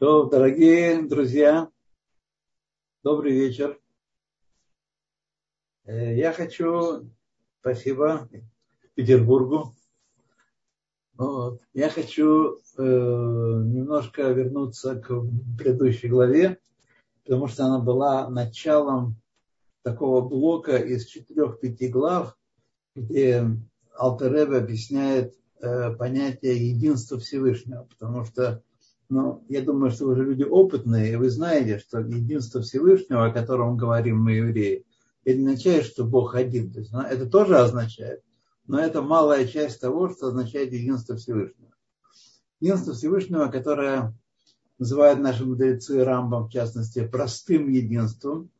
То, дорогие друзья, добрый вечер. Э, я хочу, спасибо Петербургу. Вот. Я хочу э, немножко вернуться к предыдущей главе, потому что она была началом такого блока из четырех-пяти глав, где Алтеребе объясняет э, понятие единства Всевышнего, потому что ну, я думаю, что уже люди опытные, и вы знаете, что единство Всевышнего, о котором говорим мы, евреи, это означает, что Бог один. То есть, ну, это тоже означает, но это малая часть того, что означает единство Всевышнего. Единство Всевышнего, которое называют наши мудрецы Рамбом, в частности, простым единством,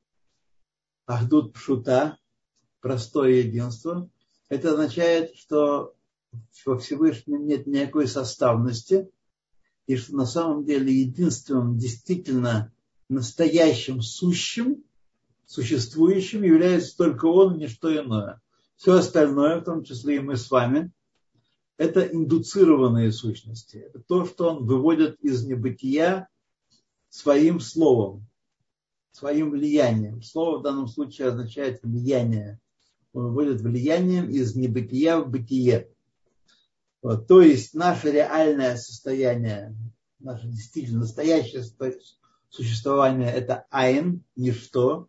Ахдут Пшута, простое единство, это означает, что во Всевышнем нет никакой составности – и что на самом деле единственным действительно настоящим сущим, существующим является только он, ничто иное. Все остальное, в том числе и мы с вами, это индуцированные сущности. Это то, что он выводит из небытия своим словом, своим влиянием. Слово в данном случае означает влияние. Он выводит влиянием из небытия в бытие. Вот, то есть наше реальное состояние, наше действительно настоящее существование – это айн, ничто.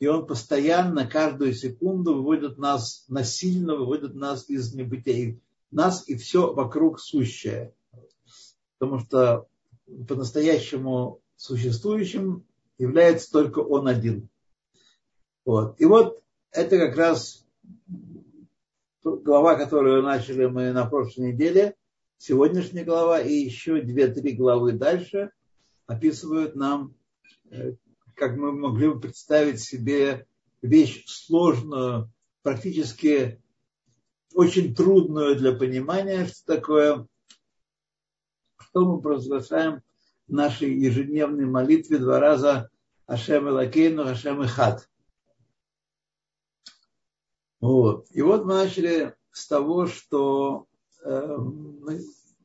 И он постоянно, каждую секунду выводит нас, насильно выводит нас из небытия. Нас и все вокруг сущее. Потому что по-настоящему существующим является только он один. Вот. И вот это как раз глава, которую начали мы на прошлой неделе, сегодняшняя глава и еще две-три главы дальше описывают нам, э, как мы могли бы представить себе вещь сложную, практически очень трудную для понимания, что такое, что мы провозглашаем в нашей ежедневной молитве два раза Ашем Элакейну, Ашем Ихад. Вот. И вот мы начали с того, что э, мы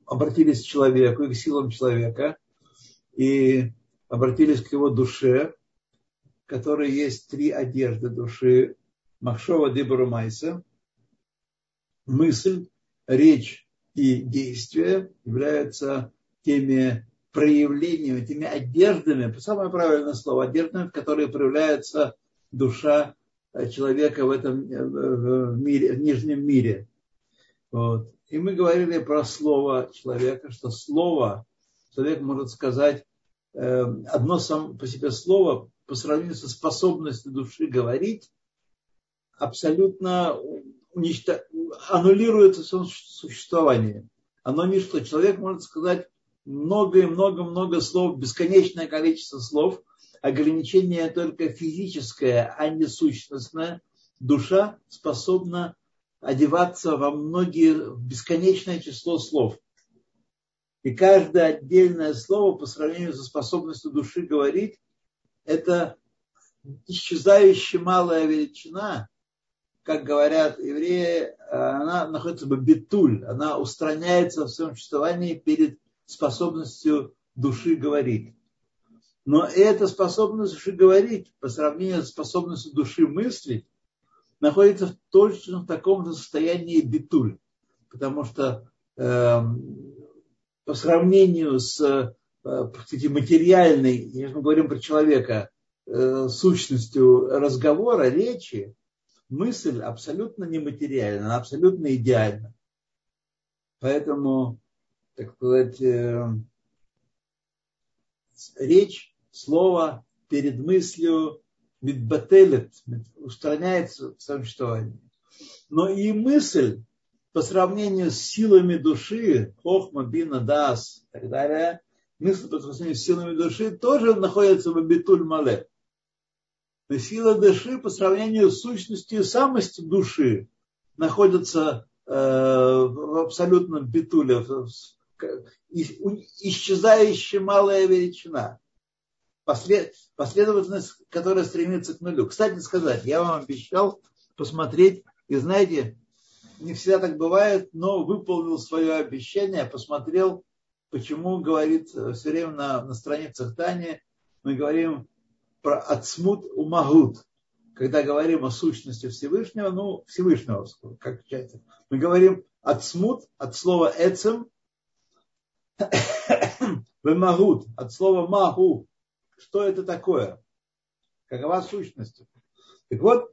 обратились к человеку и к силам человека, и обратились к его душе, в которой есть три одежды души. Махшова Дебору Майса, мысль, речь и действие являются теми проявлениями, теми одеждами, самое правильное слово, одеждами, в которые проявляется душа человека в этом э, в мире, в нижнем мире. Вот. И мы говорили про слово человека, что слово, человек может сказать, э, одно сам по себе слово по сравнению со способностью души говорить, абсолютно уничтож... аннулируется в существование. Оно ничто. Человек может сказать много и много-много слов, бесконечное количество слов, ограничение только физическое, а не сущностное, душа способна одеваться во многие, в бесконечное число слов. И каждое отдельное слово по сравнению со способностью души говорить, это исчезающая малая величина, как говорят евреи, она находится в битуль, она устраняется в своем существовании перед способностью души говорить. Но эта способность души говорить по сравнению с способностью души мыслить находится в точно в таком же состоянии битуль. Потому что э, по сравнению с э, кстати, материальной, если мы говорим про человека, э, сущностью разговора, речи, мысль абсолютно нематериальна, она абсолютно идеальна. Поэтому, так сказать, э, речь слово перед мыслью мидбателет, устраняется в своем существовании. Но и мысль по сравнению с силами души, хохма, бина, дас и так далее, мысль по сравнению с силами души тоже находится в абитуль мале. Но сила души по сравнению с сущностью самости души находится э, в абсолютном битуле, исчезающая малая величина послед, последовательность, которая стремится к нулю. Кстати сказать, я вам обещал посмотреть, и знаете, не всегда так бывает, но выполнил свое обещание, посмотрел почему говорит все время на, на страницах Тани, мы говорим про отсмут умагут. Когда говорим о сущности Всевышнего, ну, Всевышнего, как часть. Мы говорим отсмут от слова эцем, вемагут, от слова магу. Что это такое? Какова сущность? Так вот,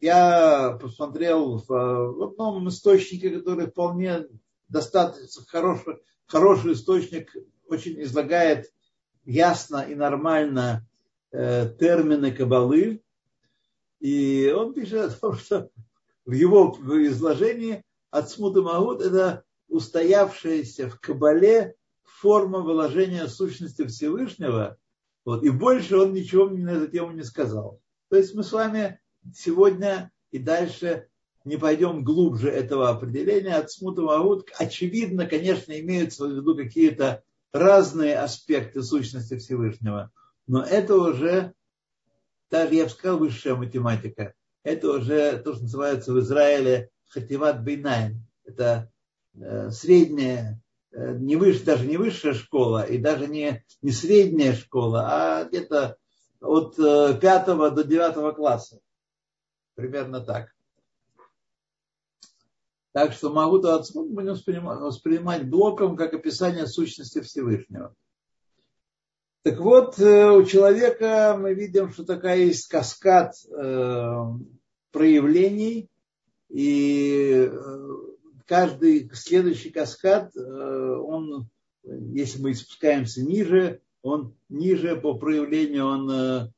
я посмотрел в, в одном источнике, который вполне достаточно хороший, хороший источник, очень излагает ясно и нормально э, термины кабалы. И он пишет о том, что в его изложении от смуты Магут это устоявшаяся в кабале форма выложения сущности Всевышнего. Вот, и больше он ничего мне на эту тему не сказал. То есть мы с вами сегодня и дальше не пойдем глубже этого определения. От смута Магут, очевидно, конечно, имеются в виду какие-то разные аспекты сущности Всевышнего. Но это уже, даже я бы сказал, высшая математика. Это уже то, что называется в Израиле хативат бейнайн. Это средняя, э, не выше, даже не высшая школа, и даже не, не средняя школа, а где-то от э, пятого до девятого класса. Примерно так. Так что могу то отсмут будем воспринимать, воспринимать блоком как описание сущности Всевышнего. Так вот, э, у человека мы видим, что такая есть каскад э, проявлений, и э, каждый следующий каскад, он, если мы спускаемся ниже, он ниже по проявлению, он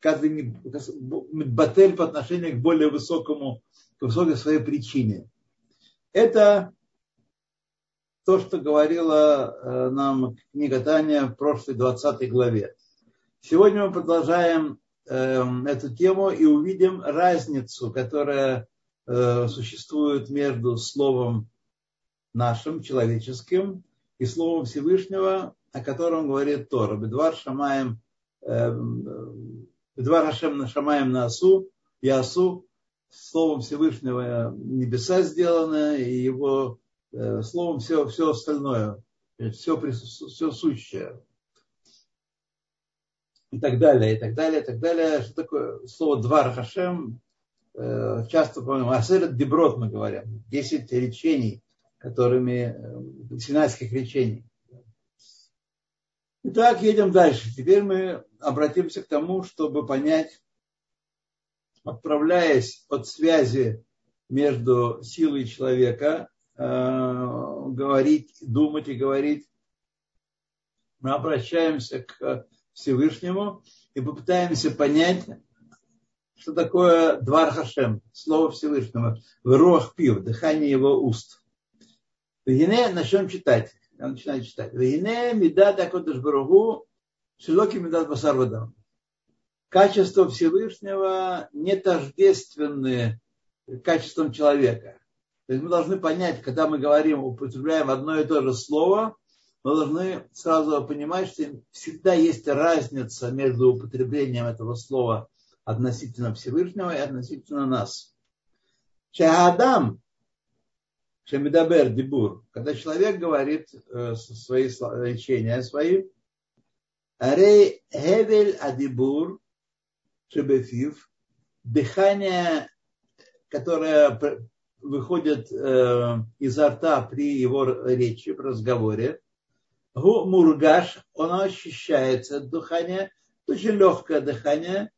каждый батель по отношению к более высокому, к высокой своей причине. Это то, что говорила э, нам книга Таня в прошлой 20 главе. Сегодня мы продолжаем эту тему и увидим разницу, которая э, существует между словом нашим, человеческим, и словом Всевышнего, о котором говорит Тора. Бедвар Шамаем эм, Два Рашем Шамаем на Асу, Ясу, словом Всевышнего небеса сделано, и его э, словом все, все остальное, все, все сущее. И так далее, и так далее, и так далее. Что такое слово Двар Хашем? Э, часто, по-моему, Асерет Деброд мы говорим. Десять речений, которыми, э, синайских речений. Итак, едем дальше. Теперь мы обратимся к тому, чтобы понять, отправляясь от связи между силой человека, э, говорить, думать и говорить, мы обращаемся к Всевышнему и попытаемся понять, что такое Двар Хашем, слово Всевышнего, в Руах Пив, дыхание его уст. И начнем читать. Он начинает читать. Вейне медат акодыш баругу шилоки медат басар вадам. Качества Всевышнего не тождественны качествам человека. То есть мы должны понять, когда мы говорим, употребляем одно и то же слово, мы должны сразу понимать, что всегда есть разница между употреблением этого слова относительно Всевышнего и относительно нас. Шахадам Шемидабер Дибур, когда человек говорит э, свои речения свои, Арей Хевель Адибур Шебефив, дыхание, которое выходит э, изо рта при его речи, при разговоре, Мургаш, оно ощущается дыхание, очень легкое дыхание,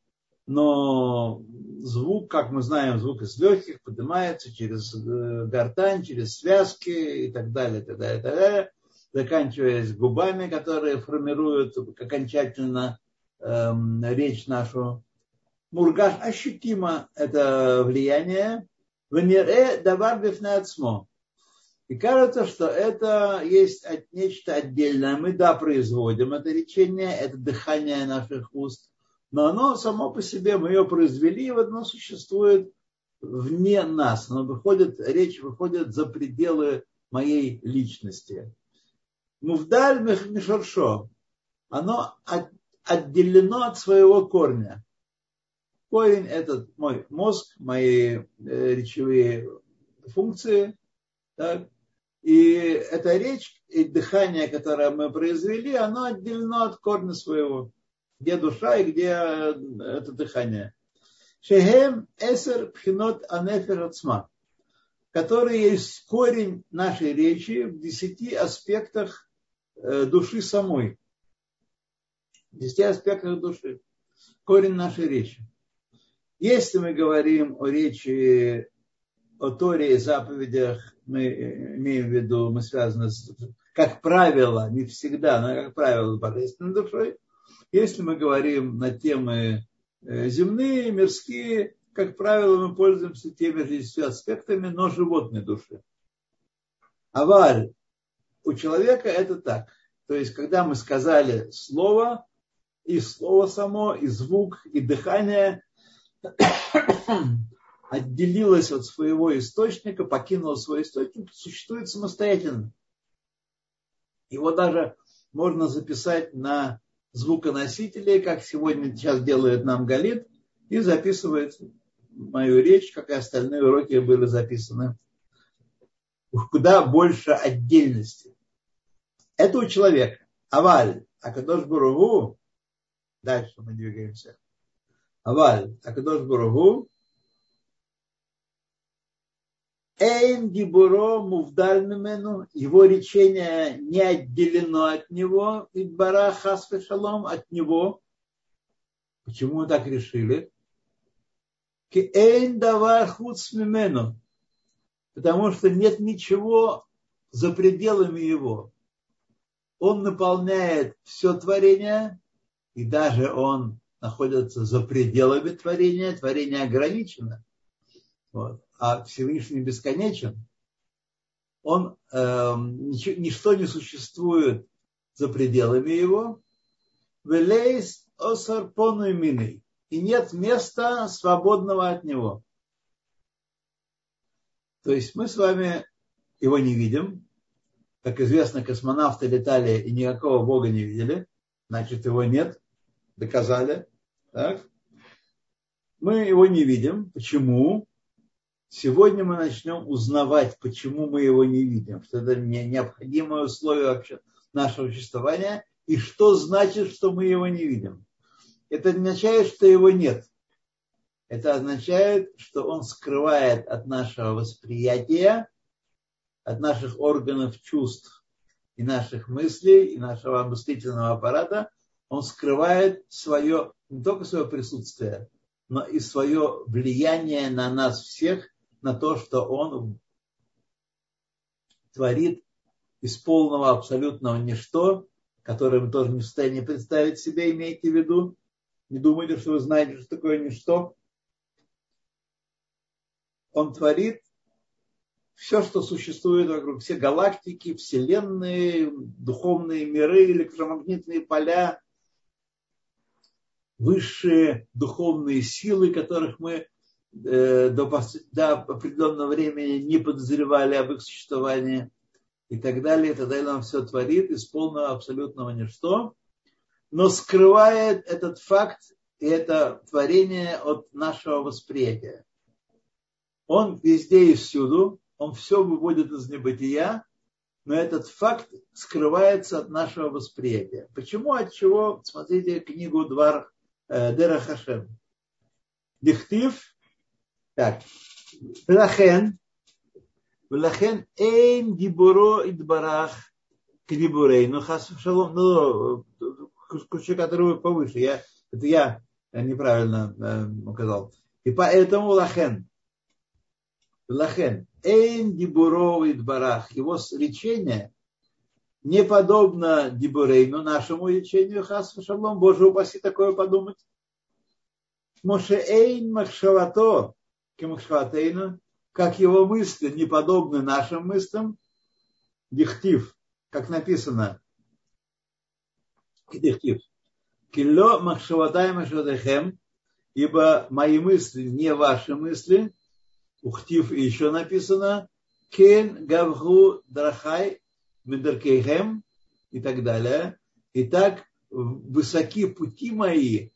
но звук, как мы знаем, звук из легких поднимается через э, гортань, через связки и так далее, так далее, так далее, заканчиваясь губами, которые формируют окончательно эм, речь нашу. Мургаш ощутимо это влияние. Венере давар бифнацмо. И кажется, что это есть нечто отдельное. Мы, да, производим это речение, это дыхание наших уст но оно само по себе, мы ее произвели, и оно существует вне нас. Оно выходит, речь выходит за пределы моей личности. Мувдаль мишаршо, оно отделено от своего корня. Корень – это мой мозг, мои э, речевые функции. Так? И эта речь и дыхание, которое мы произвели, оно отделено от корня своего. Где душа и где это дыхание. Шехем эсер пхинот анефер ацма, который есть корень нашей речи в десяти аспектах э, души самой. В десяти аспектах души. Корень нашей речи. Если мы говорим о речи, о Торе и заповедях, мы имеем в виду, мы связаны с, как правило, не всегда, но как правило, с божественной душой. Если мы говорим на темы Э, земные, мирские, как правило, мы пользуемся теми же аспектами, но животной души. Аваль у человека это так. То есть, когда мы сказали слово, и слово само, и звук, и дыхание отделилось от своего источника, покинуло свой источник, существует самостоятельно. Его даже можно записать на звуконосителей, как сегодня сейчас делает нам Галит, и записывает мою речь, как и остальные уроки были записаны. Куда больше отдельности. Это у человека. Аваль, Акадош Буругу, дальше мы двигаемся. Аваль, Акадош Буругу, Эйн Дибуро Мувдаль Мимену, его речение не отделено от него, и Бара Хасфе Шалом от него. Почему мы так решили? Эйн Давар Хуц Мимену, потому что нет ничего за пределами его. Он наполняет все творение, и даже он находится за пределами творения, творение ограничено. Вот а Всевышний бесконечен, он, э, ничто не существует за пределами его. Велейс осарпону мины. И нет места свободного от него. То есть мы с вами его не видим. Как известно, космонавты летали и никакого Бога не видели. Значит, его нет. Доказали. Так? Мы его не видим. Почему? Сегодня мы начнем узнавать, почему мы его не видим, что это необходимое условие нашего существования, и что значит, что мы его не видим. Это означает, что его нет. Это означает, что он скрывает от нашего восприятия, от наших органов чувств и наших мыслей, и нашего мыслительного аппарата, он скрывает свое, не только свое присутствие, но и свое влияние на нас всех на то, что он творит из полного абсолютного ничто, которое мы тоже не в состоянии представить себе, имейте в виду. Не думайте, что вы знаете, что такое ничто. Он творит все, что существует вокруг, все галактики, вселенные, духовные миры, электромагнитные поля, высшие духовные силы, которых мы до, до определенного времени не подозревали об их существовании и так далее. И тогда он все творит из полного абсолютного ничто, но скрывает этот факт и это творение от нашего восприятия. Он везде и всюду, он все выводит из небытия, но этот факт скрывается от нашего восприятия. Почему, от чего? Смотрите книгу Двар э, Дера Хашем. Дихтив так. Велахен. Велахен эйн дибуро идбарах к дибурей. Ну, хас шалом, ну, ключи, которые повыше. Я, это я э, неправильно э, указал. И поэтому лахен. Лахен. Эйн дибуро идбарах. Его речение не подобно дибурейну, нашему речению хас шалом. Боже упаси такое подумать. Моше эйн махшавато Кемахшватейна, как его мысли не подобны нашим мыслям, дихтив, как написано, дихтив, килло махшаватай машватехем, ибо мои мысли не ваши мысли, ухтив еще написано, кен гавху драхай медаркейхем и так далее. Итак, высоки пути мои,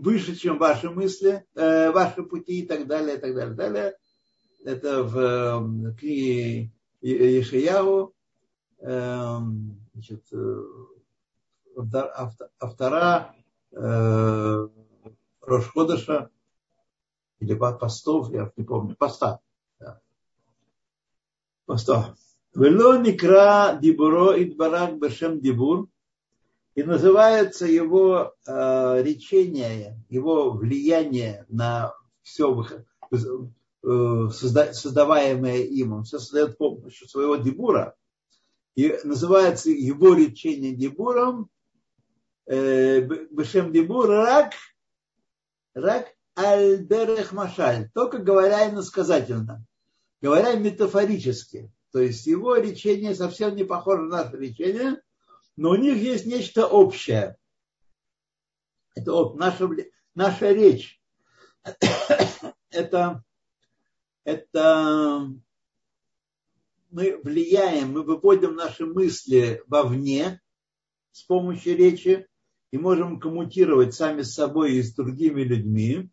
выше, чем ваши мысли, э, ваши пути и так далее, и так далее, и далее. это в э, книге Ешиягу, эм, значит, автора э, Рошходыша или постов, я не помню, поста. Да. Поста. Вело никра дибуро идбарак бешем дибур. И называется его э, речение, его влияние на все э, создаваемое им. Он все создает помощью своего дебура. И называется его речение дебуром э, Бешем дебур рак, рак аль-дерех машаль. Только говоря иносказательно. Говоря метафорически. То есть его речение совсем не похоже на наше речение, но у них есть нечто общее. Это вот наша, наша речь. это, это мы влияем, мы выводим наши мысли вовне с помощью речи и можем коммутировать сами с собой и с другими людьми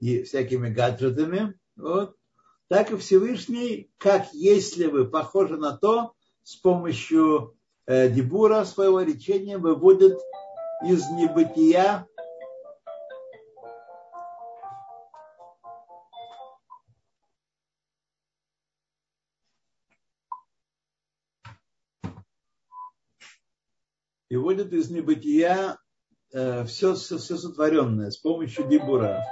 и всякими гаджетами. Вот. Так и Всевышний, как если бы похоже на то, с помощью дебура своего речения выводит из небытия и вводит из небытия э, все, все, все сотворенное с помощью дебура.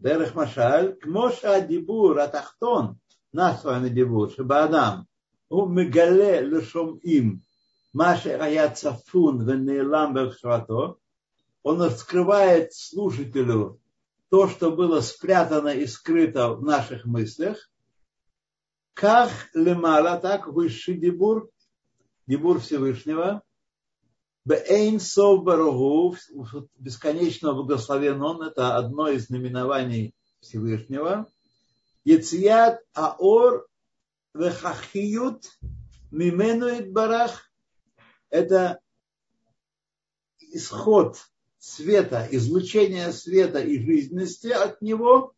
Дерех Машаль, Кмоша Дибур Атахтон, наш с вами Дибур, Шабаадам, у Мегале Лешом им, Маша Аят Сафун, Венейлам Бекшвато, он раскрывает слушателю то, что было спрятано и скрыто в наших мыслях, как лемала, так высший дебур, дебур Всевышнего, Бейн Сов Баругу, бесконечно благословен он, это одно из наименований Всевышнего. Яцият Аор Вехахиют Мименуит Барах, это исход света, излучение света и жизненности от него,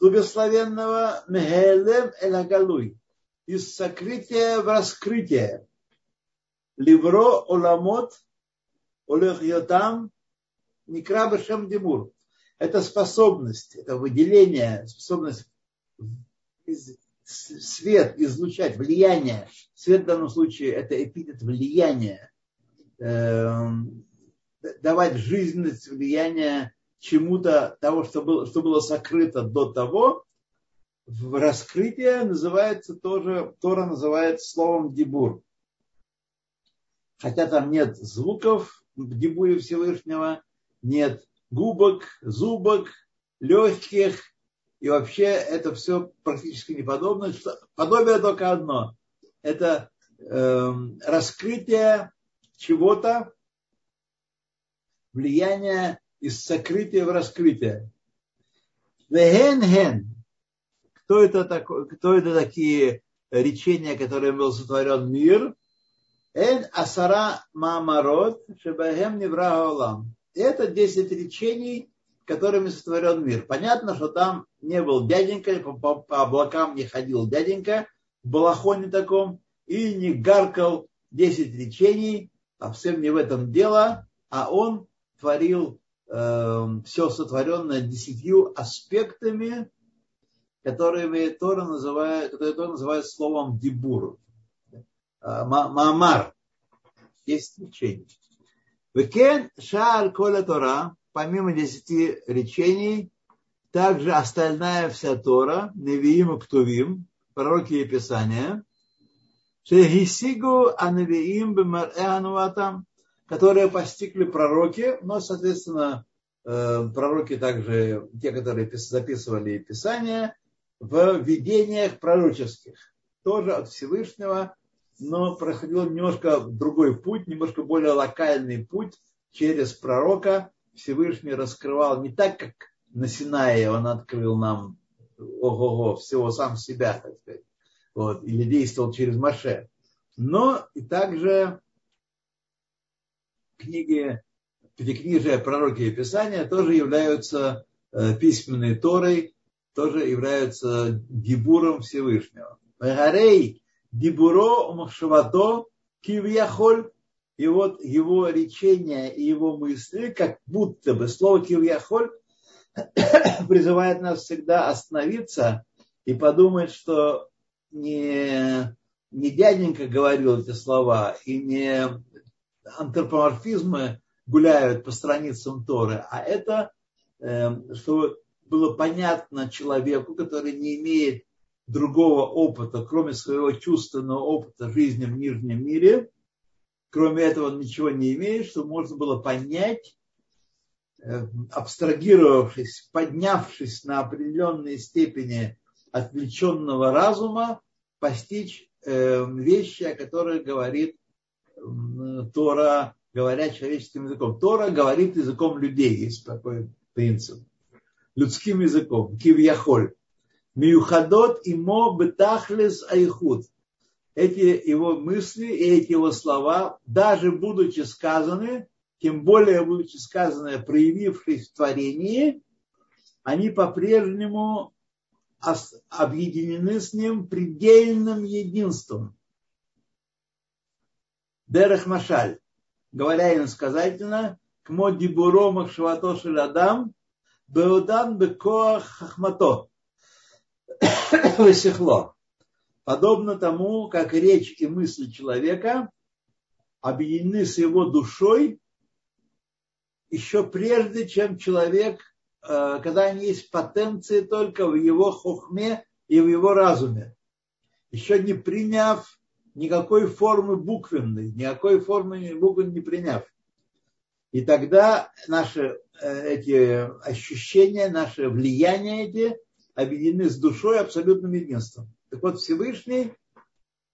благословенного Мехелем Элагалуй, из сокрытия в раскрытие. Ливро Оламот Олег Йотам Никра Башем Димур. Это способность, это выделение, способность свет излучать, влияние. Свет в данном случае это эпитет влияния. Эм, давать жизненность, влияние чему-то того, что было, что было сокрыто до того, в раскрытие называется тоже, Тора называет словом дебур хотя там нет звуков в дебуре Всевышнего, нет губок, зубок, легких, и вообще это все практически не подобно. Подобие только одно. Это э, раскрытие чего-то, влияние из сокрытия в раскрытие. Вехен-хен. Кто это, такой, кто это такие речения, которыми был сотворен мир? Эн асара маамарот шебахем невра олам. Это 10 речений, которыми сотворен мир. Понятно, что там не был дяденька, по, по облакам не ходил дяденька в балахоне таком и не гаркал 10 речений, а всем не в этом дело, а он творил э, все сотворенное десятью аспектами, которыми Тора называет, которые Тора называет словом дебур. Маамар. Есть исключение. Векен шар коля Тора, помимо десяти речений, также остальная вся Тора, Невиим и Ктувим, пророки и Писания, Шехисигу Анавиим Бемарэануатам, которые постигли пророки, но, соответственно, пророки также, те, которые записывали Писания, в видениях пророческих, тоже от Всевышнего, но проходил немножко другой путь, немножко более локальный путь через пророка. Всевышний раскрывал не так, как на Синае он открыл нам ого-го, всего сам себя, так сказать, вот, или действовал через Маше. но и также книги, пятикнижия пророки и Писания тоже являются э, письменной Торой, тоже являются дебуром Всевышнего. Гарей дебуро махшавато кивьяхоль. И вот его речение и его мысли, как будто бы слово кивьяхоль призывает нас всегда остановиться и подумать, что не, не дяденька говорил эти слова, и не антропоморфизмы гуляют по страницам Торы, а это, э, чтобы было понятно человеку, который не имеет другого опыта, кроме своего чувственного опыта жизни в нижнем мире, кроме этого он ничего не имеет, чтобы можно было понять, э, абстрагировавшись, поднявшись на определенные степени отвлеченного разума, постичь э, вещи, о которых говорит Тора, говоря человеческим языком. Тора говорит языком людей, есть такой принцип. Людским языком. Кивьяхоль. Миюхадот имо бетахлес айхуд. Эти его мысли и эти его слова, даже будучи сказаны, тем более будучи сказаны, проявившись в творении, они по-прежнему объединены с ним предельным единством. Дерех Машаль, говоря иносказательно, к моди буромах шватошель адам, беудан бекоах хахмато, высехло подобно тому, как речь и мысль человека объединены с его душой еще прежде, чем человек, э, когда они есть потенции только в его хохме и в его разуме, еще не приняв никакой формы буквенной, никакой формы буквы не приняв. И тогда наши э, эти ощущения, наши влияния эти объединены с душой абсолютным единством. Так вот, Всевышний,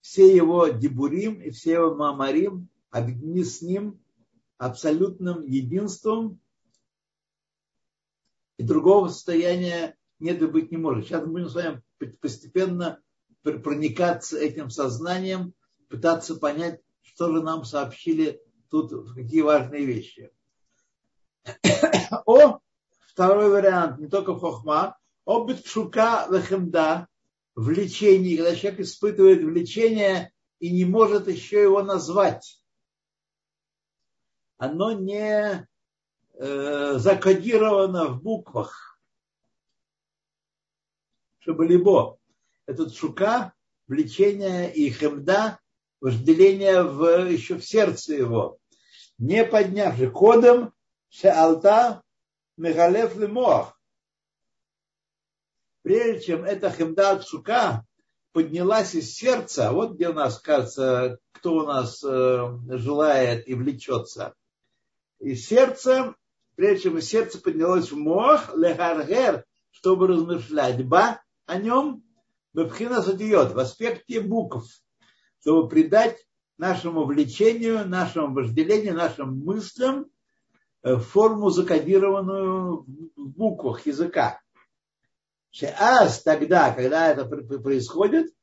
все его дебурим и все его мамарим объединены с ним абсолютным единством, и другого состояния нет и быть не может. Сейчас мы будем с вами постепенно проникаться этим сознанием, пытаться понять, что же нам сообщили тут, какие важные вещи. О, второй вариант, не только хохма, о битшука вехемда, влечении, когда человек испытывает влечение и не может еще его назвать. Оно не э, закодировано в буквах. Чтобы либо этот шука, влечение и хемда, вожделение в, еще в сердце его, не поднявши кодом шеалта мегалев лемох, прежде чем эта хемда шука поднялась из сердца, вот где у нас, кажется, кто у нас э, желает и влечется. Из сердца, прежде чем из сердца поднялось в мох, лехаргер, чтобы размышлять ба о нем, бабхина задает в аспекте букв, чтобы придать нашему влечению, нашему вожделению, нашим мыслям э, форму закодированную в буквах языка. Шеаз тогда, когда это происходит,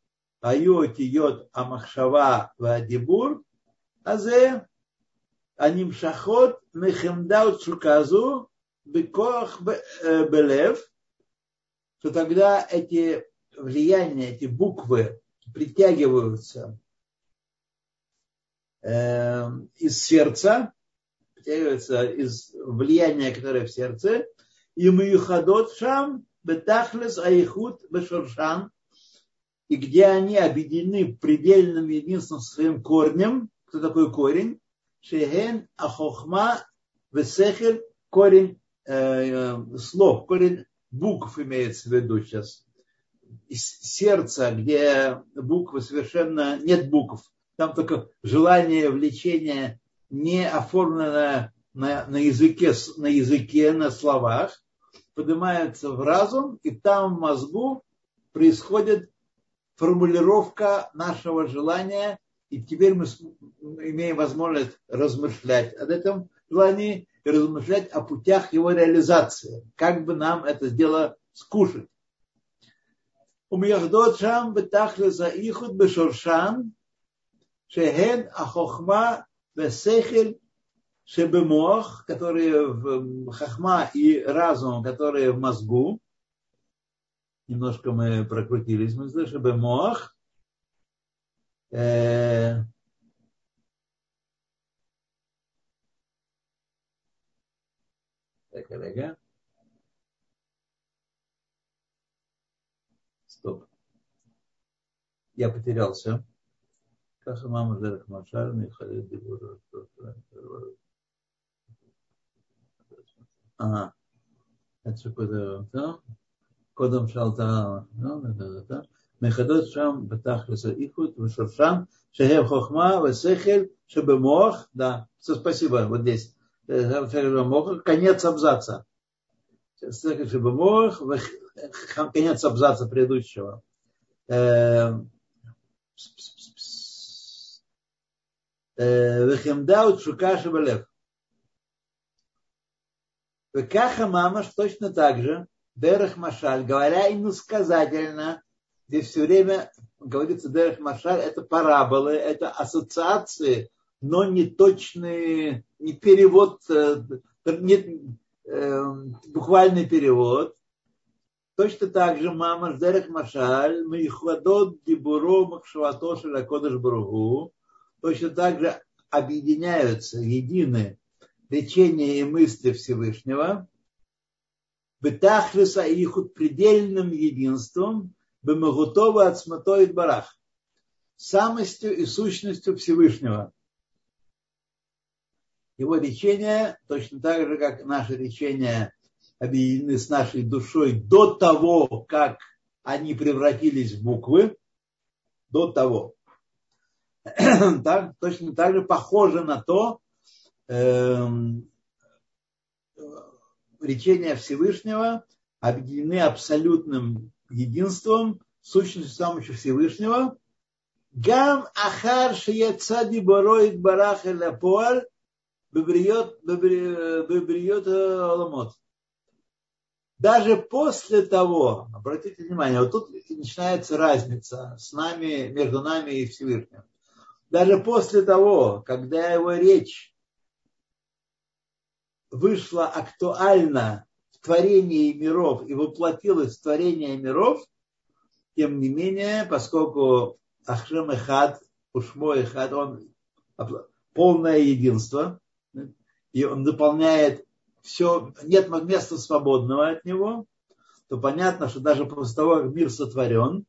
Ают йод амахшава вадибур, азе анимшахот мехемдаут шуказу бекох э, белев, что тогда эти влияния, эти буквы притягиваются э, из сердца, притягиваются из влияния, которое в сердце, и мюхадот шам бетахлес аихут бешуршан, и где они объединены предельным единством своим корнем. Кто такой корень? Шеген ахохма весехель, корень э, слов, корень букв имеется в виду сейчас. Из сердца, где буквы совершенно нет букв. Там только желание, влечение не оформлено на, на, языке, на языке, на словах, поднимаются в разум, и там в мозгу происходит формулировка нашего желания, и теперь мы имеем возможность размышлять об этом желании и размышлять о путях его реализации. Как бы нам это дело скушать шебемох, которые в хахма и разум, которые в мозгу. Немножко мы прокрутились, мы слышим шебемох. Э, так, коллега. Стоп. Я потерялся. Каша мама Дерек Машар, Михаил Дебуров, אה, עד שקודם, קודם שאלת, מחדד שם בתכלס האיכות ושורשם, שהם חוכמה ושכל שבמוח, да, спасибо, вот здесь, конец абзаца. Сехель שבמוח, конец абзаца предыдущего. וחמדה ותשוקה שבלב. Векаха мамаш точно так же, Дерах Машаль, говоря ему сказательно, здесь все время говорится Дерех Машаль, это параболы, это ассоциации, но не точный, не перевод, э, не, э, буквальный перевод. Точно так же мама Дерах Машаль, Михвадот Дибуро Махшавато Шилакодыш Бругу, точно так же объединяются, едины речения и мысли Всевышнего, бетахлиса и их предельным единством, бемагутова от сматой барах, самостью и сущностью Всевышнего. Его речения, точно так же, как наши речения объединены с нашей душой до того, как они превратились в буквы, до того так, точно так же похоже на то речения Всевышнего объединены абсолютным единством, сущностью самого Всевышнего. Гам ахар шияцади бороид барах эля поаль бебриот аламот. Даже после того, обратите внимание, вот тут начинается разница с нами, между нами и Всевышним даже после того, когда его речь вышла актуальна в творении миров и воплотилась в творение миров, тем не менее, поскольку Ахшем Эхад, Ушмо Эхад, он полное единство, и он дополняет все, нет места свободного от него, то понятно, что даже после того, как мир сотворен,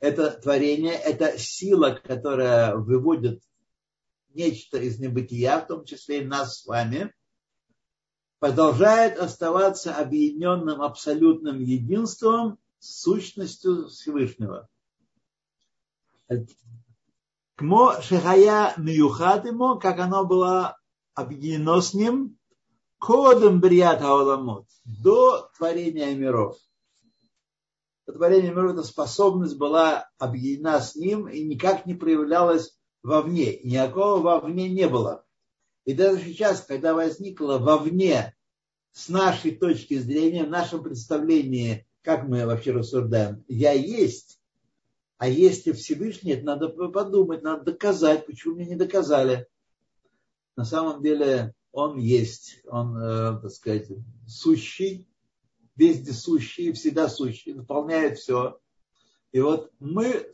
это творение, это сила, которая выводит нечто из небытия, в том числе и нас с вами, продолжает оставаться объединенным абсолютным единством с сущностью Всевышнего. Кмо шехая миюхат ему, как оно было объединено с ним, кодом брият ауламот, до творения миров сотворение мира, эта способность была объединена с ним и никак не проявлялась вовне. Никакого вовне не было. И даже сейчас, когда возникло вовне с нашей точки зрения, в нашем представлении, как мы вообще рассуждаем, я есть, а если Всевышний, это надо подумать, надо доказать, почему мне не доказали. На самом деле он есть, он, э, так сказать, сущий, вездесущий, всегда сущий, наполняет все. И вот мы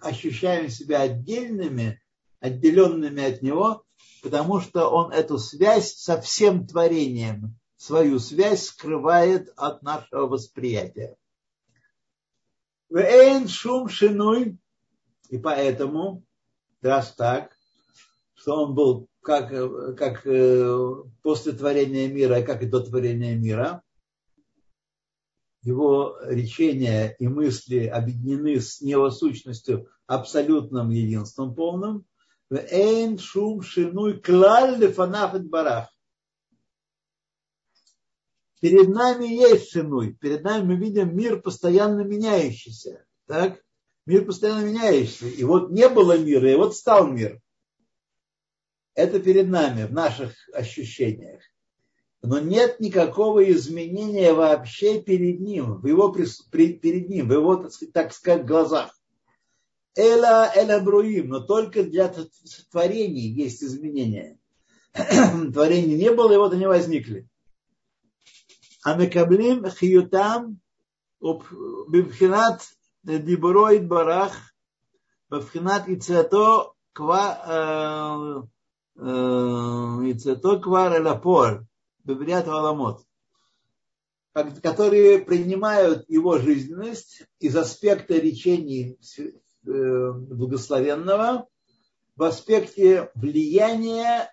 ощущаем себя отдельными, отделенными от него, потому что он эту связь со всем творением, свою связь скрывает от нашего восприятия. Вейн шум шинуй, и поэтому, раз так, что он был как, как э, после творения мира, как и до творения мира, его речения и мысли объединены с его сущностью абсолютным единством полным. Эйн шум шинуй клаль лефанафет барах. Перед нами есть шинуй. Перед нами мы видим мир постоянно меняющийся. Так? Мир постоянно меняющийся. И вот не было мира, и вот стал мир. Это перед нами, в наших ощущениях но нет никакого изменения вообще перед ним, в его, перед ним, в его, так сказать, глазах. Эла эла бруим, но только для творений есть изменения. Творений не было, и вот они возникли. А мекаблим хиютам бимхинат диброид барах бимхинат ицето ква ицето квар элапор бебриат аламот которые принимают его жизненность из аспекта речений Э, благословенного в аспекте влияния,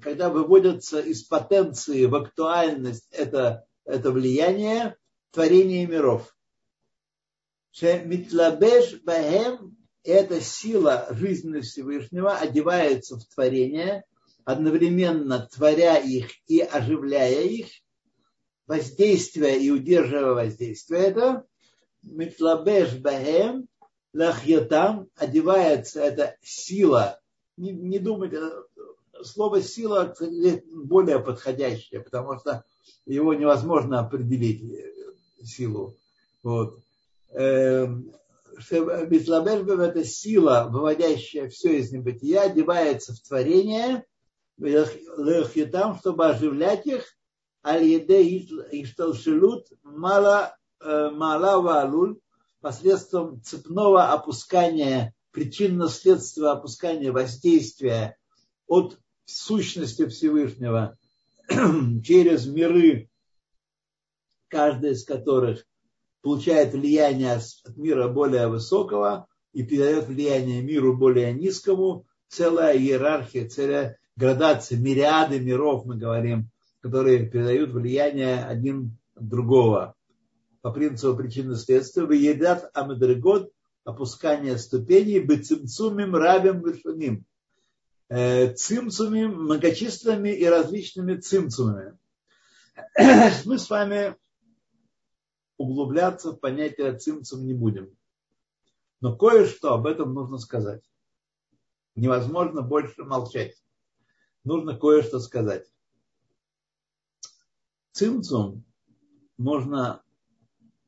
когда выводятся из потенции в актуальность это, это влияние творения миров. Митлабеш бахем эта сила жизни Всевышнего одевается в творение, одновременно творя их и оживляя их, воздействие и удерживая воздействие это, Митлабеш бахем лахьятам одевается эта сила. Не, не думайте, слово сила более подходящее, потому что его невозможно определить, э, силу. Вот. Эм, Битлабешбев это сила, выводящая все из небытия, одевается в творение, лехитам, чтобы оживлять их, аль-еде ишталшилут мала э, валуль, посредством цепного опускания, причинно-следственного опускания воздействия от сущности Всевышнего через миры, каждый из которых получает влияние от мира более высокого и передает влияние миру более низкому, целая иерархия, целая градация, мириады миров, мы говорим, которые передают влияние один другого по принципу причины следствия, выедат амедрегот, опускание ступеней, бецимцумим рабим вишуним. Э, цимцумим, многочисленными и различными цимцумами. Мы с вами углубляться в понятие цимцум не будем. Но кое-что об этом нужно сказать. Невозможно больше молчать. Нужно кое-что сказать. Цимцум можно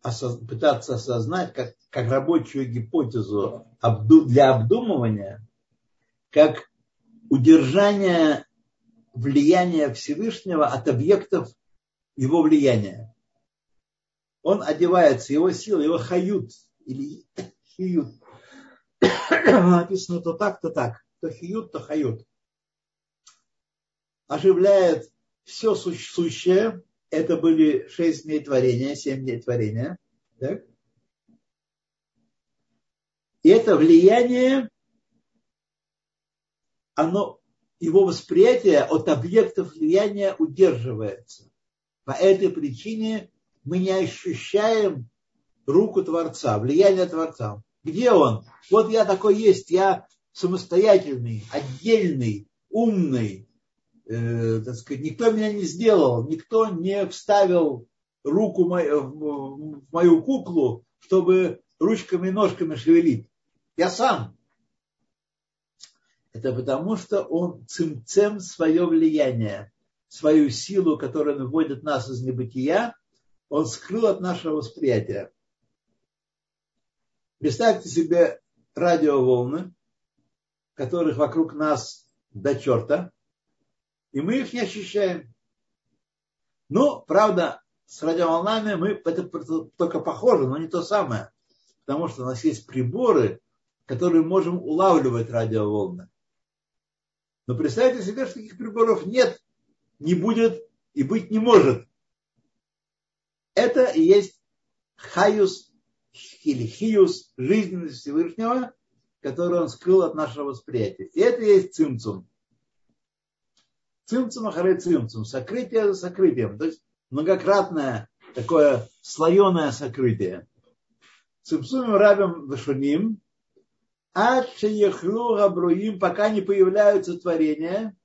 пытаться осознать как, как рабочую гипотезу для обдумывания, как удержание влияния Всевышнего от объектов его влияния. Он одевается, его сила, его хают, или хиют. Написано то так, то так. То хиют, то хают. Оживляет все сущее, это были шесть дней творения, семь дней творения. Так? И это влияние, оно, его восприятие от объектов влияния удерживается. По этой причине мы не ощущаем руку Творца, влияние Творца. Где он? Вот я такой есть, я самостоятельный, отдельный, умный, э, так сказать, никто меня не сделал, никто не вставил руку в мою куклу, чтобы ручками и ножками шевелить. Я сам. Это потому, что он цимцем свое влияние, свою силу, которая выводит нас из небытия, он скрыл от нашего восприятия. Представьте себе радиоволны, которых вокруг нас до черта, и мы их не ощущаем. Ну, правда, с радиоволнами мы это только похоже, но не то самое. Потому что у нас есть приборы, которые можем улавливать радиоволны. Но представьте себе, что таких приборов нет, не будет и быть не может. Это и есть хаюс или хиюс жизненность Всевышнего, которую он скрыл от нашего восприятия. И это и есть цимцум. Цимцум ахарей цимцум. Сокрытие за сокрытием. То есть многократное такое слоеное сокрытие. Цимцумим рабим вешуним. А шеехлу габруим, пока не появляются творения,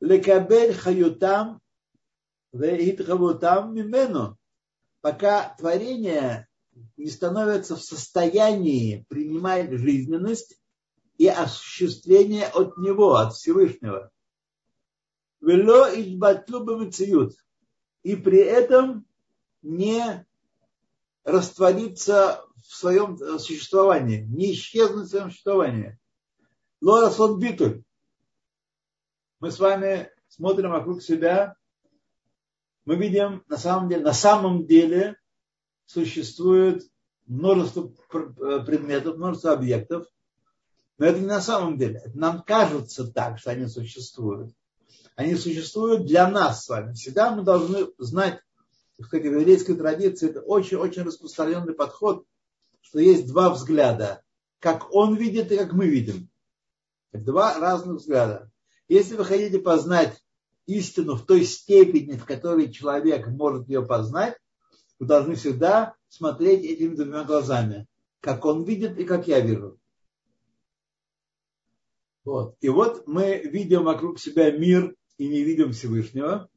лекабель хаютам веитхавутам мимену. Пока творения не становятся в состоянии принимать жизненность и осуществление от него, от Всевышнего. Вело избатлу И при этом не раствориться в своем э, существовании, не исчезнуть в своем существовании. Лорасон битуль. Мы с вами смотрим вокруг себя, мы видим, на самом деле, на самом деле существует множество э, предметов, множество объектов, но это не на самом деле. Это нам кажется так, что они существуют. Они существуют для нас с вами. Всегда мы должны знать, что в еврейской традиции это очень-очень распространенный подход, что есть два взгляда. Как он видит и как мы видим. Два разных взгляда. Если вы хотите познать истину в той степени, в которой человек может ее познать, вы должны всегда смотреть этими двумя глазами. Как он видит и как я вижу. Вот. И вот мы видим вокруг себя мир и не видим Всевышнего.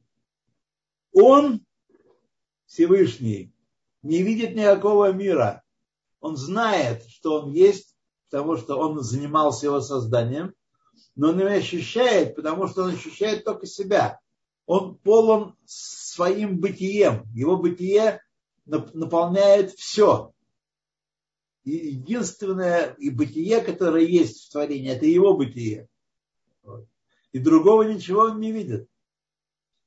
Он, Всевышний, не видит никакого мира. Он знает, что он есть, потому что он занимался его созданием, но он не ощущает, потому что он ощущает только себя. Он полон своим бытием. Его бытие наполняет все. И единственное и бытие, которое есть в творении, это его бытие. И другого ничего он не видит.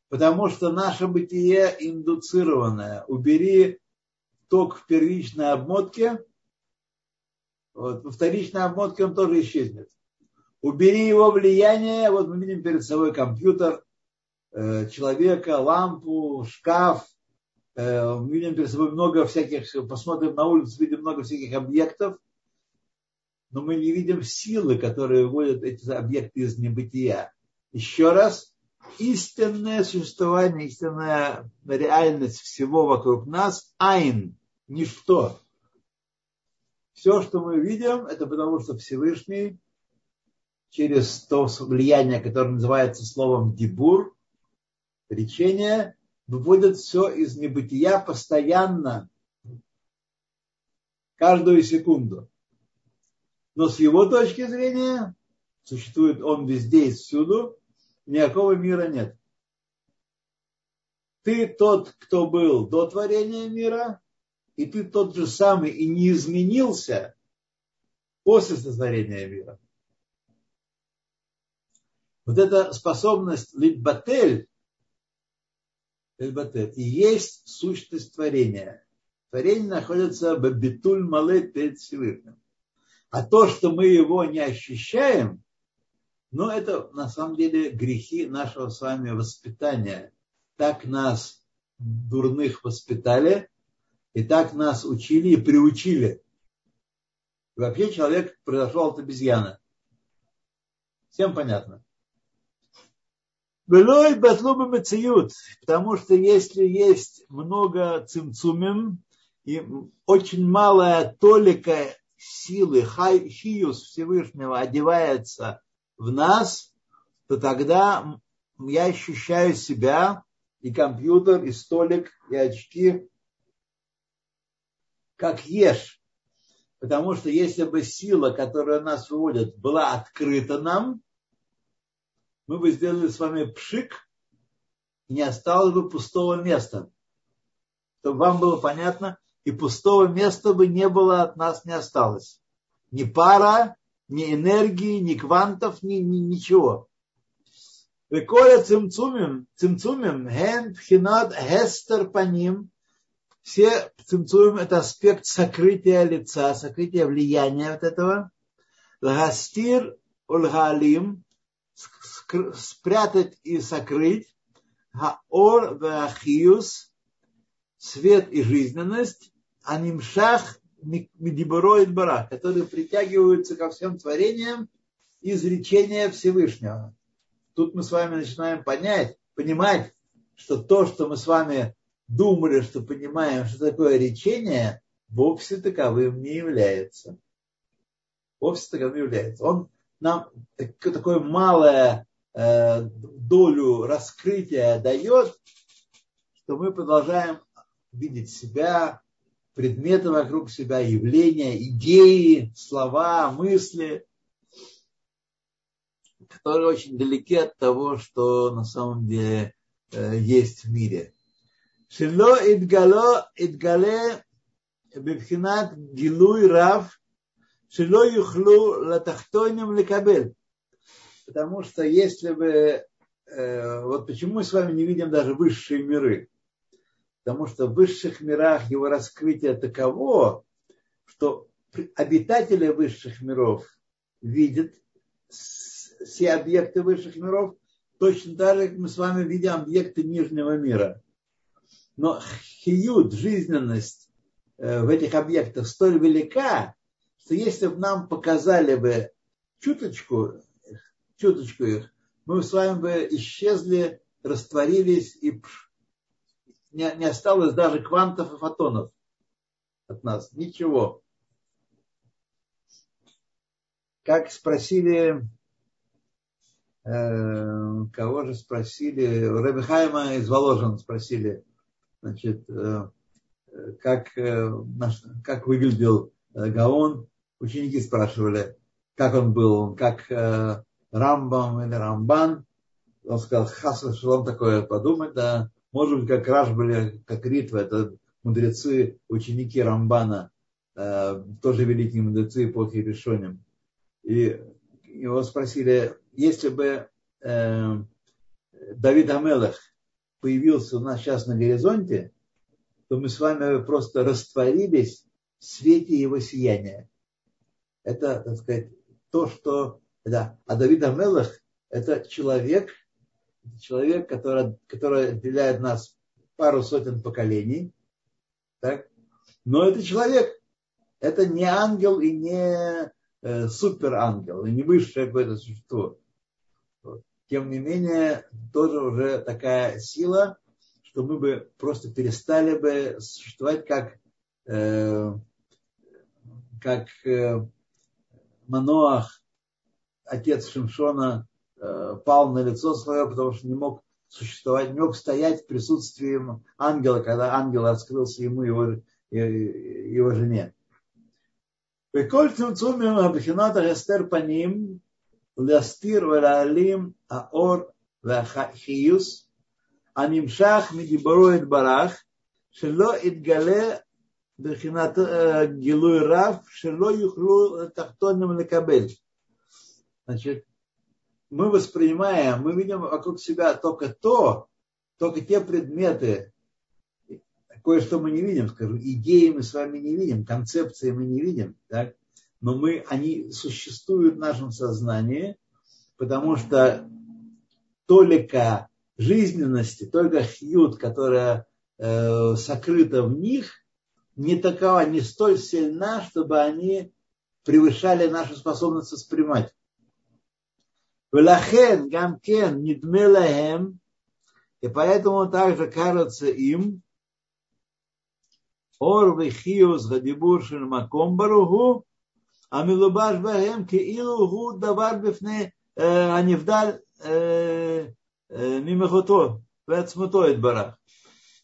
Потому что наше бытие индуцированное. Убери ток в первичной обмотке, вот, во вторичной обмотке он тоже исчезнет. Убери его влияние, вот мы видим перед собой компьютер, э, человека, лампу, шкаф, э, мы видим перед собой много всяких, посмотрим на улицу, видим много всяких объектов, но мы не видим силы, которые выводят эти объекты из небытия. Еще раз, истинное существование, истинная реальность всего вокруг нас – айн, ничто. Все, что мы видим, это потому что Всевышний через то влияние, которое называется словом дебур, речение, выводит все из небытия постоянно, каждую секунду. Но с его точки зрения, существует он везде и всюду, никакого мира нет. Ты тот, кто был до творения мира, и ты тот же самый и не изменился после сотворения мира. Вот эта способность литбатель, литбатель и есть сущность творения. Творение находится в битуль мале перед Всевышним. А то, что мы его не ощущаем, ну, это на самом деле грехи нашего с вами воспитания. Так нас дурных воспитали, и так нас учили и приучили. И вообще человек произошел от обезьяны. Всем понятно? Белой батлубы мациют, потому что если есть много цимцумим и очень малая толика силы, хай, хиюс Всевышнего одевается в нас, то тогда я ощущаю себя и компьютер, и столик, и очки, как ешь. Потому что если бы сила, которая нас выводит, была открыта нам, мы бы сделали с вами пшик, и не осталось бы пустого места. Чтобы вам было понятно, и пустого места бы не было от нас не осталось. Ни пара, ни энергии, ни квантов, ни, ни ничего. Веколя цимцумим, цимцумим, ген пхинат хестер по ним. Все цимцумим это аспект сокрытия лица, сокрытия влияния вот этого. Лгастир ульгалим, спрятать и сокрыть, хаор вахиус, свет и жизненность, анимшах медибороид бара, которые притягиваются ко всем творениям из речения Всевышнего. Тут мы с вами начинаем понять, понимать, что то, что мы с вами думали, что понимаем, что такое речение, вовсе таковым не является. Вовсе таковым не является. Он нам такое малое э, долю раскрытия дает, что мы продолжаем видеть себя, предметы вокруг себя, явления, идеи, слова, мысли, которые очень далеки от того, что на самом деле э, есть в мире. Шило идгало идгале бифхинат гилуй рав шило юхлу латахтойним лекабель. Потому что если бы... Э, вот почему мы с вами не видим даже высшие миры? Потому что в высших мирах его раскрытие таково, что обитатели высших миров видят все объекты высших миров, точно так же, как мы с вами видим объекты нижнего мира. Но хиют, жизненность э, в этих объектах столь велика, что если бы нам показали бы чуточку, чуточку их, мы с вами бы исчезли, растворились, и не, не осталось даже квантов и фотонов от нас. Ничего. Как спросили, э, кого же спросили, Рэбби Хайма из Воложен спросили, значит, э, как, э, как выглядел э, Гаон. Ученики спрашивали, как он был, как э, Рамбам или Рамбан. Он сказал, хасва шалом такое подумать, да, может быть, как Раш были, как Ритва, это мудрецы, ученики Рамбана, э, тоже великие мудрецы эпохи Решоним. И его спросили, если бы э, Давид Амелах появился у нас сейчас на горизонте, то мы с вами просто растворились в свете его сияния. Это, так сказать, то, что... Да. А Давид Амелах – это человек, человек, который, который отделяет нас пару сотен поколений. Так? Но это человек. Это не ангел и не э, суперангел, и не высшее какое-то существо. Тем не менее, тоже уже такая сила, что мы бы просто перестали бы существовать как, э, как э, Маноах, отец Шимшона, пал на лицо свое, потому что не мог существовать, не мог стоять в присутствии ангела, когда ангел открылся ему и его, его жене. וכל צמצום מבחינת ההסתר פנים, להסתיר ולהעלים האור והחיוס הנמשך מדיברו יתברך, שלא יתגלה מבחינת גילוי רב, שלא יוכלו תחתונים לקבל. Значит, мы воспринимаем, мы видим вокруг себя только то, только те предметы, кое-что мы не видим, скажу, идеи мы с вами не видим, концепции мы не видим, так? но мы, они существуют в нашем сознании, потому что только жизненности, только хьют, которая э, сокрыта в них, не такова, не столь сильна, чтобы они превышали нашу способность воспринимать. Велахен гамкен нидмелахем, и поэтому также кажется им, Ор вихиус гадибуршин маком баругу, а милубаш бахем ки илугу давар бифне анивдаль мимехото, вецмутоид барах.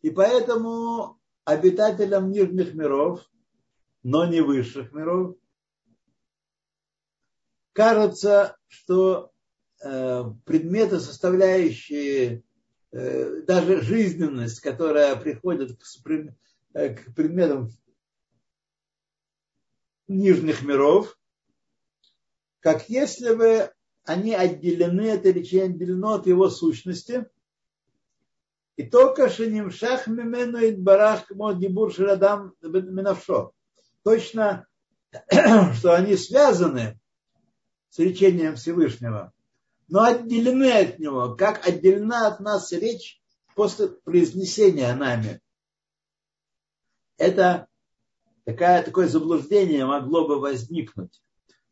И поэтому обитателям нижних миров, но не высших миров, кажется, что предметы, составляющие э, даже жизненность, которая приходит к, э, к предметам нижних миров, как если бы они отделены, это речение отделено от его сущности. И только шенимшах мимену и барах дибур ширадам минавшо. Точно, что они связаны с речением Всевышнего, но отделены от него, как отделена от нас речь после произнесения нами. Это такая, такое заблуждение могло бы возникнуть,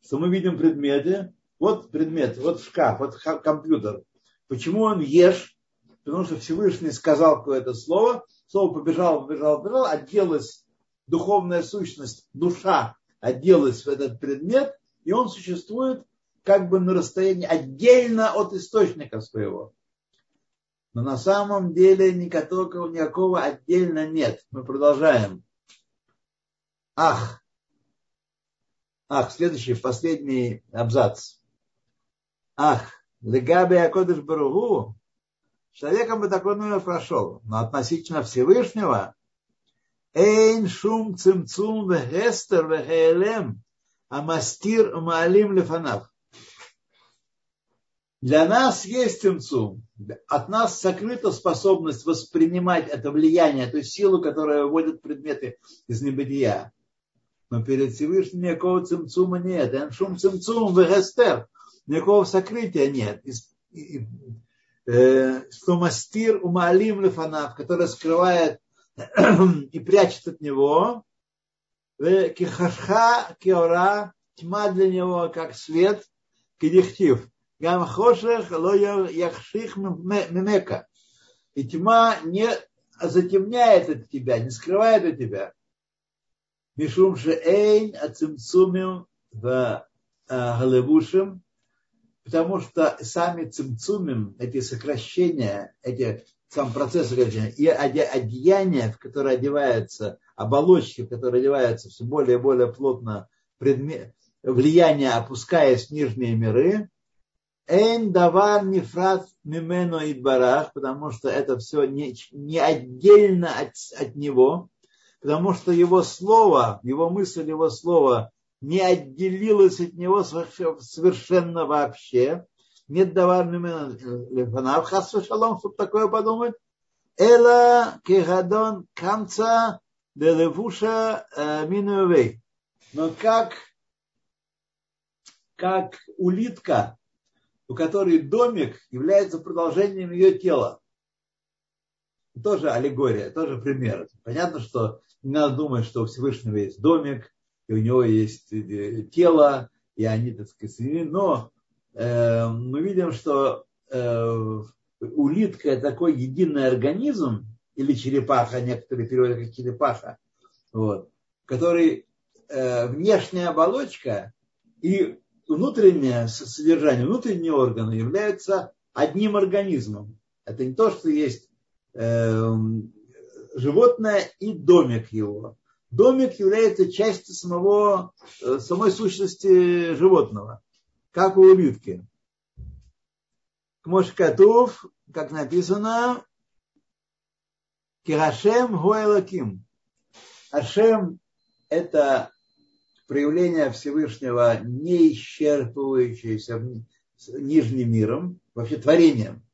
что мы видим предметы, вот предмет, вот шкаф, вот компьютер. Почему он ешь? Потому что Всевышний сказал какое-то слово, слово побежало, побежало, побежало, оделась духовная сущность, душа оделась в этот предмет, и он существует как бы на расстоянии отдельно от источника своего. Но на самом деле никакого, никакого отдельно нет. Мы продолжаем. Ах. Ах, следующий, последний абзац. Ах, легаби Акодыш Баругу, человеком бы такой номер прошел, но относительно Всевышнего Эйн шум цимцум вегестер вегеэлем, а мастир маалим лефанав. Для нас есть цимцум. От нас сокрыта способность воспринимать это влияние, эту силу, которая выводит предметы из небытия. Но перед Всевышним никакого цимцума нет. Эншум цимцум вегестер. Никакого сокрытия нет. Э, что умалим лефанав, который скрывает и прячет от него. Кихашха киора, тьма для него как свет, кидихтив. Гам хошех ло яхших мемека. И тьма не затемняет от тебя, не скрывает от тебя. Мишум шеэйн ацимцумим в галевушим, потому что сами цимцумим, эти сокращения, эти сам процесс и одеяния, в которые одеваются, оболочки, в которые одеваются все более и более плотно предмет, влияние, опускаясь в нижние миры, Эйн давар нефрат мимено и барах, потому что это все не, не отдельно от, от него, потому что его слово, его мысль, его слово не отделилось от него совершенно вообще. Нет давар мимено лефанав, хас шалом, чтобы такое подумать. Эла кегадон камца делевуша э, минуэвей. Но как, как улитка, у которой домик является продолжением ее тела. Тоже аллегория, тоже пример. Понятно, что не надо думать, что у Всевышнего есть домик, и у него есть э, тело, и они, так сказать, но э, мы видим, что э, улитка такой единый организм, или черепаха, некоторые переводят как черепаха, вот, который э, внешняя оболочка и внутреннее содержание, внутренние органы являются одним организмом. Это не то, что есть э, животное и домик его. Домик является частью самого, э, самой сущности животного, как у улитки. Кмошкатув, как написано, Кирашем Гуэлаким. Ашем – это проявление Всевышнего, не исчерпывающееся нижним миром, вообще творением.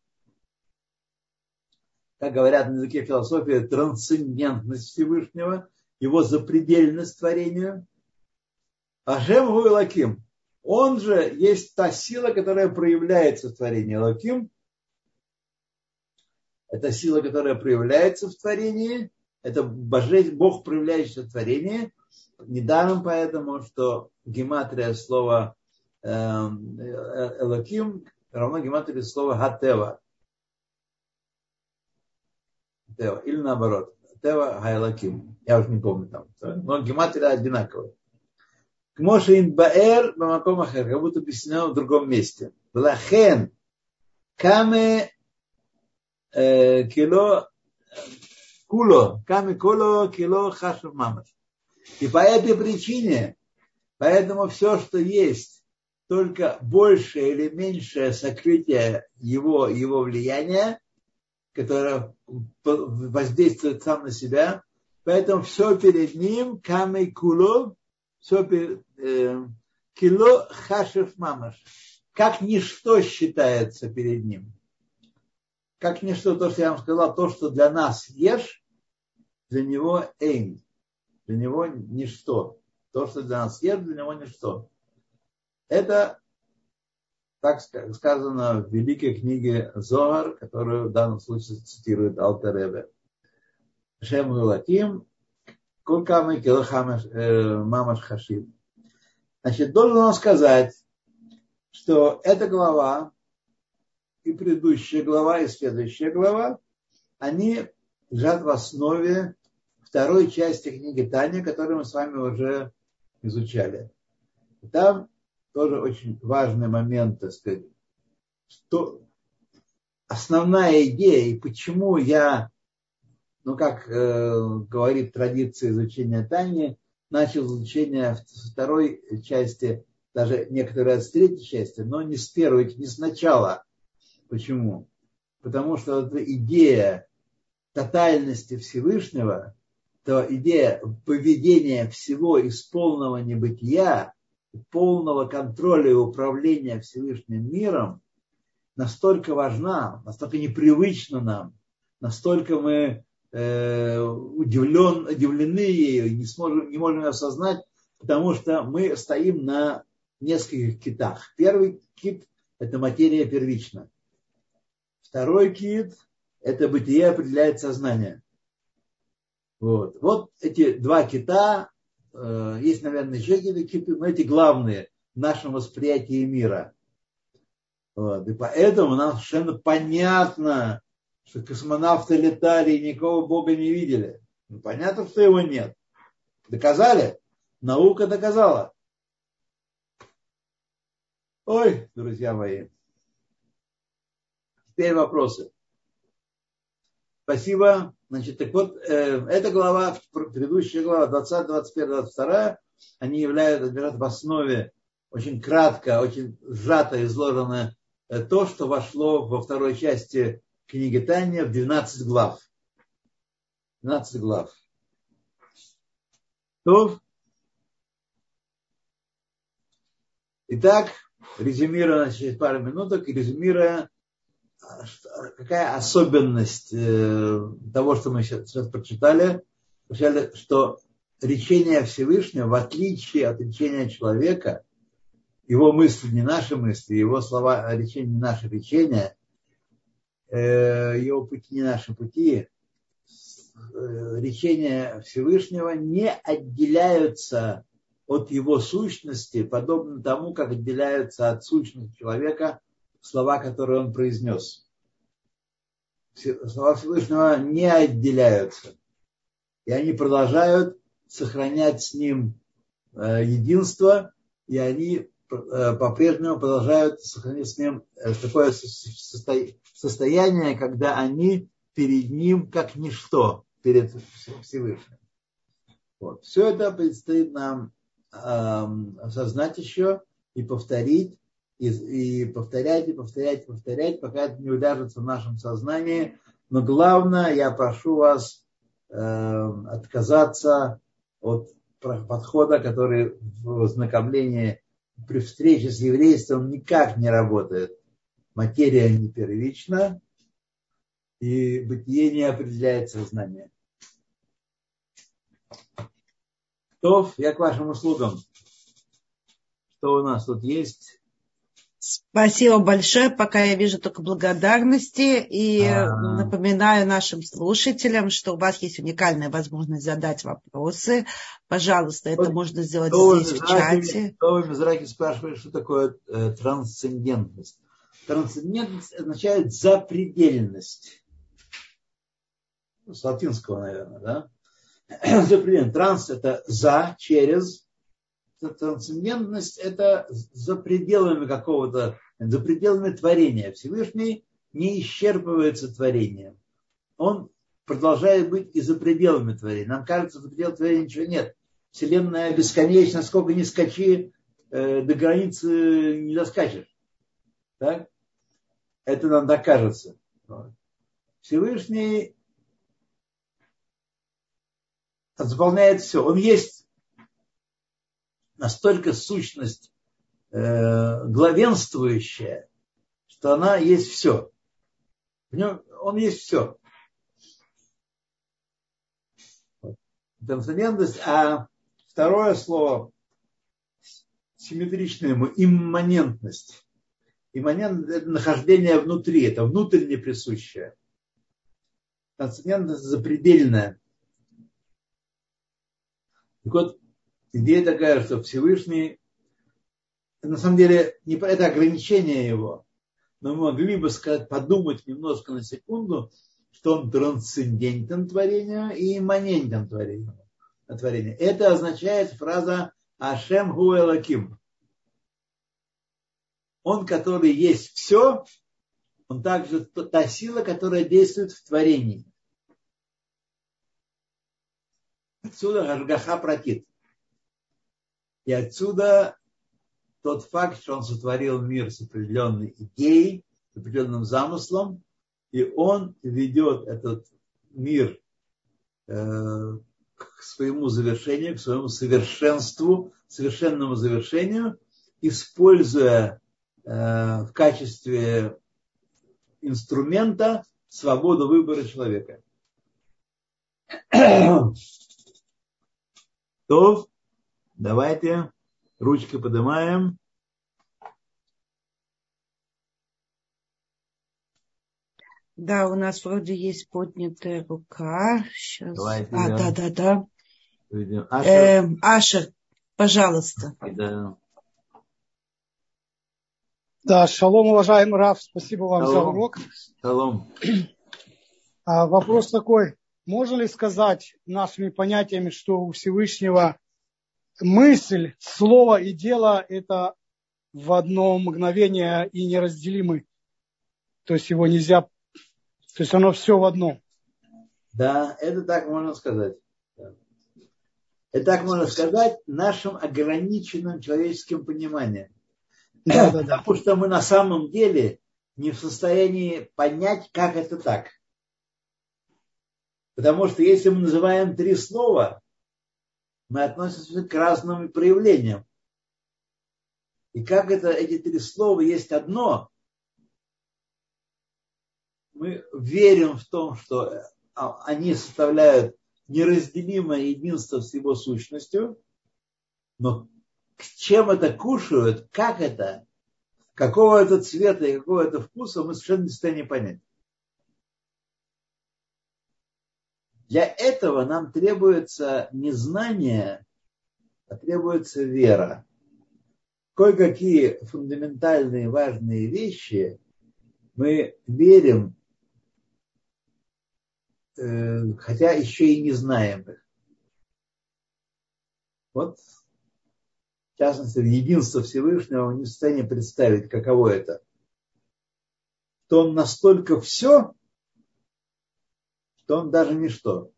Как говорят на языке философии, трансцендентность Всевышнего, его запредельность творению. Ашем Лаким. Он же есть та сила, которая проявляется в творении. Лаким – это сила, которая проявляется в творении. Это Бог, проявляющийся в творении – Недаром поэтому, что гематрия слова эм, э, Элоким равно гематрии слова Хатева. Тева. Или наоборот. Тева Хайлаким. Я уже не помню там. Но гематрия одинаковая. Кмоши инбаэр бамаком ахер. Как будто объяснено в другом месте. Влахен каме э, кило куло. Каме куло кило хашев мамаш. И по этой причине, поэтому все, что есть, только большее или меньшее сокрытие его, его влияния, которое воздействует сам на себя, поэтому все перед ним, камей куло, все перед, э, кило хашев мамаш, как ничто считается перед ним. Как ничто, то, что я вам сказал, то, что для нас ешь, для него эйн для него ничто. То, что для нас ешь, для него ничто. Это так сказано в великой книге Зоар, которую в данном случае цитирует Алтеребе. Шем Лаким, Кулкамы Килахамаш э, Мамаш Хашим. Значит, должен он сказать, что эта глава и предыдущая глава, и следующая глава, они лежат в основе второй части книги Таня, которую мы с вами уже изучали. Там тоже очень важный момент, так сказать, что основная идея и почему я, ну как э, говорит традиция изучения Тани, начал изучение второй части, даже некоторые с третьей части, но не с первой, не с начала. Почему? Потому что эта идея тотальности Всевышнего – то идея поведения всего из полного небытия, полного контроля и управления Всевышним миром настолько важна, настолько непривычна нам, настолько мы э, удивлен, удивлены ею, не, сможем, не можем осознать, потому что мы стоим на нескольких китах. Первый кит – это материя первична. Второй кит – это бытие определяет сознание. Вот, вот эти два кита, э, есть, наверное, еще какие-то киты, но эти главные в нашем восприятии мира. Вот, и поэтому нам совершенно понятно, что космонавты летали и никого Бога не видели. Ну, понятно, что его нет. Доказали? Наука доказала. Ой, друзья мои. Теперь вопросы. Спасибо. Значит, так вот, э, эта глава, предыдущая глава, 20, 21, 22, они являются, лежат в основе очень кратко, очень сжато изложено э, то, что вошло во второй части книги Таня в 12 глав. 12 глав. То, Итак, резюмируя через пару минуток, резюмируя, какая особенность э, того, что мы сейчас, сейчас прочитали, что речение Всевышнего, в отличие от речения человека, его мысли не наши мысли, его слова, а речение не наши речения, э, его пути не наши пути, э, речения Всевышнего не отделяются от его сущности, подобно тому, как отделяются от сущности человека слова, которые он произнес. Слова Всевышнего не отделяются. И они продолжают сохранять с ним э, единство, и они э, по-прежнему продолжают сохранять с ним э, такое состояние, когда они перед ним как ничто, перед Всевышним. Вот. Все это предстоит нам осознать еще и повторить, и, и повторять, и повторять, и повторять, пока это не уляжется в нашем сознании. Но главное, я прошу вас э, отказаться от подхода, который в ознакомлении при встрече с еврейством никак не работает. Материя не первична, и бытие не определяет сознание. То, я к вашим услугам. Что у нас тут есть? Спасибо большое. Пока я вижу только благодарности. И А-а-а. напоминаю нашим слушателям, что у вас есть уникальная возможность задать вопросы. Пожалуйста, это вот, можно сделать здесь, в чате. Кто в Израиле спрашивает, что такое э, трансцендентность? Трансцендентность означает запредельность. С латинского, наверное, да? запредельно. Транс это за, через. Трансцендентность это за пределами какого-то, за пределами творения. Всевышний не исчерпывается творением. Он продолжает быть и за пределами творения. Нам кажется, за пределами творения ничего нет. Вселенная бесконечна, сколько ни скачи, э, до границы не доскачешь. Так? Это нам докажется. Всевышний заполняет все. Он есть настолько сущность э, главенствующая, что она есть все. В нем, он есть все. Трансцендентность. А второе слово симметричное ему имманентность. Имманентность – это нахождение внутри, это внутренне присущее. Трансцендентность запредельная. Так вот, идея такая, что Всевышний, на самом деле, не это ограничение его, но мы могли бы сказать, подумать немножко на секунду, что он трансцендентен творению и имманентен творению. творению. Это означает фраза Ашем Гуэлаким. Он, который есть все, он также та сила, которая действует в творении. Отсюда Гашгаха протит. И отсюда тот факт, что он сотворил мир с определенной идеей, с определенным замыслом, и он ведет этот мир э, к своему завершению, к своему совершенству, совершенному завершению, используя э, в качестве инструмента свободу выбора человека. То, давайте, ручкой поднимаем. Да, у нас вроде есть поднятая рука. Сейчас. Давайте, а, да, да, да. Ашер. Э, Ашер, пожалуйста. Да. Да, шалом, уважаемый Раф, спасибо вам Шалом. за урок. Шалом. А, вопрос такой, можно ли сказать нашими понятиями, что у Всевышнего мысль, слово и дело – это в одно мгновение и неразделимы? То есть его нельзя, то есть оно все в одном. Да, это так можно сказать. Это так можно сказать нашим ограниченным человеческим пониманием. Да, да, да. Потому что мы на самом деле не в состоянии понять, как это так. Потому что если мы называем три слова, мы относимся к разным проявлениям. И как это, эти три слова есть одно, мы верим в том, что они составляют неразделимое единство с его сущностью, но чем это кушают, как это, какого это цвета и какого это вкуса, мы совершенно не в состоянии понять. Для этого нам требуется не знание, а требуется вера. Кое-какие фундаментальные важные вещи мы верим, э, хотя еще и не знаем их. Вот, в частности, единство Всевышнего мы не в состоянии представить, каково это. То он настолько все, что он даже ничто.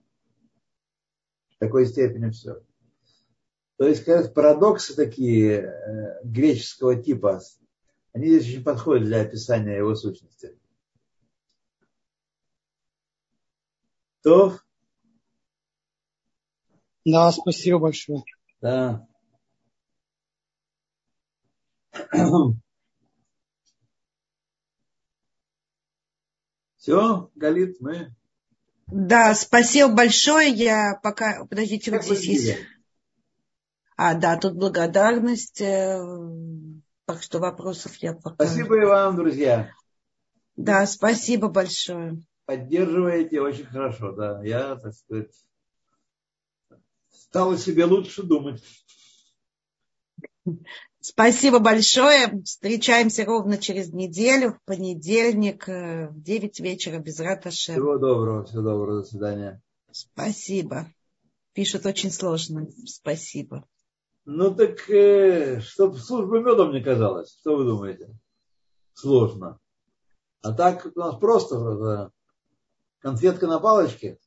В такой степени все. То есть, как парадоксы такие э, греческого типа, они здесь очень подходят для описания его сущности. То? Да, спасибо большое. Да. Все, Галит, мы Да, спасибо большое. Я пока... Подождите, вот здесь есть... А, да, тут благодарность. э, Так что вопросов я пока... Спасибо и вам, друзья. Да, спасибо большое. Поддерживаете очень хорошо, да. Я, так сказать, стал о себе лучше думать. Спасибо большое. Встречаемся ровно через неделю, в понедельник, э, в 9 вечера, без раташем. Всего доброго, всего доброго, до свидания. Спасибо. Пишут очень сложно. Спасибо. Ну так, э, чтобы служба медом не казалось. Что вы думаете? Сложно. А так у нас просто э, конфетка на палочке.